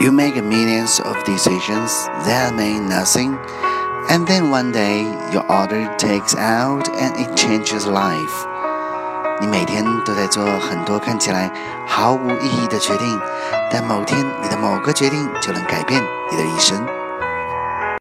You make millions of decisions that mean nothing, and then one day your order takes out and it changes life. 你每天都在做很多看起来毫无意义的决定，但某天你的某个决定就能改变你的一生。